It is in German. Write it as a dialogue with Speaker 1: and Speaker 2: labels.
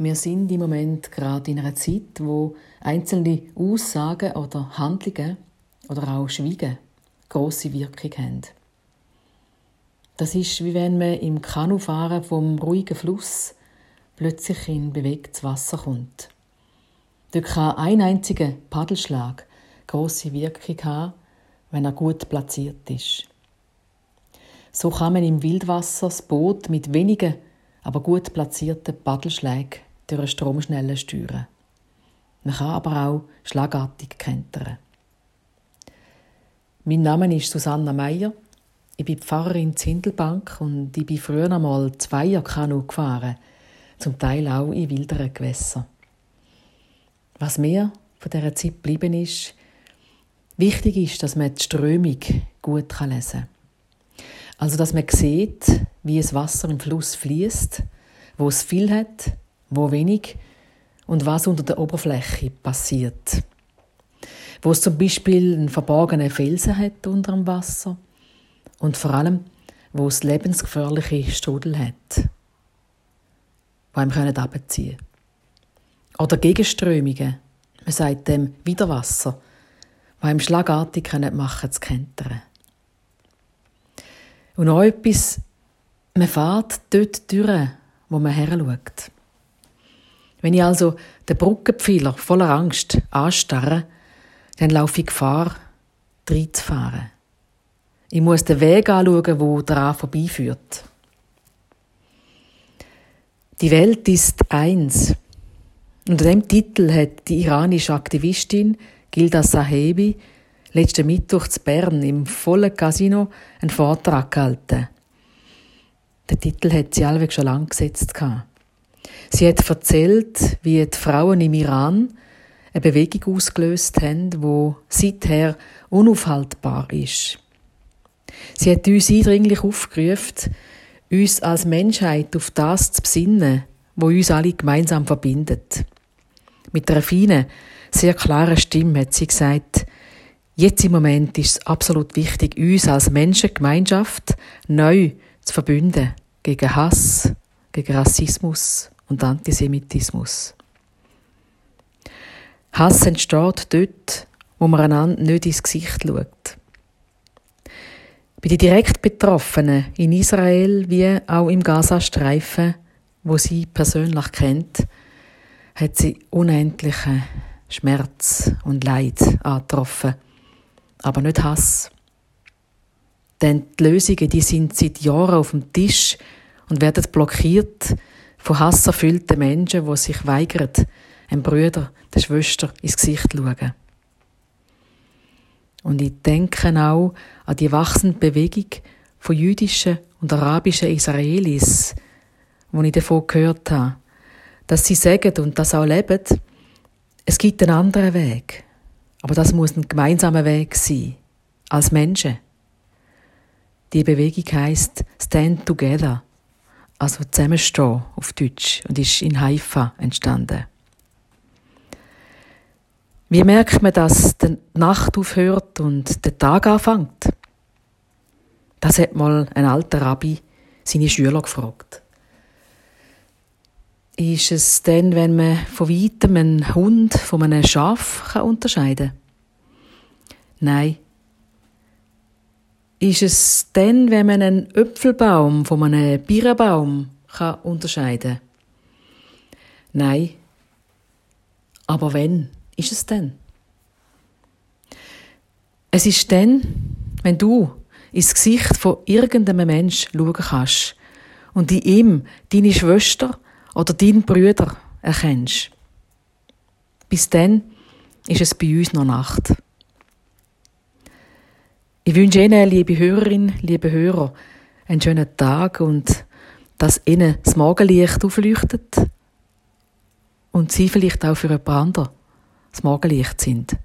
Speaker 1: Wir sind im Moment gerade in einer Zeit, wo einzelne Aussagen oder Handlungen oder auch Schweigen große Wirkung haben. Das ist wie wenn man im Kanufahren vom ruhigen Fluss plötzlich in bewegtes Wasser kommt. Dort kann ein einziger Paddelschlag große Wirkung haben, wenn er gut platziert ist. So kann man im Wildwasser das Boot mit wenigen, aber gut platzierten Paddelschlägen durch eine Stromschnelle steuern. Man kann aber auch schlagartig kentern. Mein Name ist Susanna Meyer. Ich bin Pfarrerin Zindelbank und ich bin früher einmal Zweierkanu gefahren, zum Teil auch in wilderen Gewässern. Was mir von dieser Zeit geblieben ist, wichtig ist, dass man die Strömung gut lesen kann. Also, dass man sieht, wie das Wasser im Fluss fließt, wo es viel hat, wo wenig und was unter der Oberfläche passiert. Wo es zum Beispiel einen verborgenen Felsen hat unter dem Wasser und vor allem, wo es lebensgefährliche Strudel hat, die einem abziehen können. Oder Gegenströmungen, man sagt dem Widerwasser, die einem schlagartig machen zu kentern. Und noch etwas, man fährt dort durch, wo man her schaut. Wenn ich also den Brückenpfeiler voller Angst anstarre, dann laufe ich Gefahr, reinzufahren. Ich muss den Weg anschauen, wo daran vorbeiführt. Die Welt ist eins. Unter dem Titel hat die iranische Aktivistin Gilda Sahebi letzten Mittwoch zu Bern im vollen Casino einen Vortrag gehalten. Der Titel hat sie allweg schon lang gesetzt. Sie hat erzählt, wie die Frauen im Iran eine Bewegung ausgelöst haben, die seither unaufhaltbar ist. Sie hat uns eindringlich aufgerufen, uns als Menschheit auf das zu besinnen, wo uns alle gemeinsam verbindet. Mit einer feinen, sehr klaren Stimme hat sie gesagt, jetzt im Moment ist es absolut wichtig, uns als Menschengemeinschaft neu zu verbünden gegen Hass, gegen Rassismus und Antisemitismus. Hass entsteht dort, wo man einander nicht ins Gesicht schaut. Bei den direkt Betroffenen in Israel wie auch im Gazastreifen, wo sie persönlich kennt, hat sie unendlichen Schmerz und Leid angetroffen. Aber nicht Hass. Denn die Lösungen, die sind seit Jahren auf dem Tisch und werden blockiert von hasserfüllten Menschen, die sich weigern, einem Bruder, der Schwester ins Gesicht zu schauen. Und ich denke auch an die wachsende Bewegung von jüdischen und arabischen Israelis, wo ich davon gehört habe, dass sie sagen und das auch leben, es gibt einen anderen Weg. Aber das muss ein gemeinsamer Weg sein. Als Menschen. Die Bewegung heißt Stand Together. Also zusammenstehen auf Deutsch und ist in Haifa entstanden. Wie merkt man, dass die Nacht aufhört und der Tag anfängt? Das hat mal ein alter Rabbi seine Schüler gefragt. Ist es denn, wenn man von weitem einen Hund von einem Schaf unterscheiden kann? Nein. Ist es denn, wenn man einen Äpfelbaum von einem Birnbaum unterscheiden kann? Nein. Aber wenn? ist es denn? Es ist dann, wenn du ins Gesicht von irgendeinem Mensch schauen kannst und in ihm deine Schwester oder deinen Brüder erkennst. Bis dann ist es bei uns noch Nacht. Ich wünsche Ihnen, liebe Hörerinnen, liebe Hörer, einen schönen Tag und dass Ihnen das Morgenlicht aufleuchtet und Sie vielleicht auch für jemand anderen das Morgenlicht sind.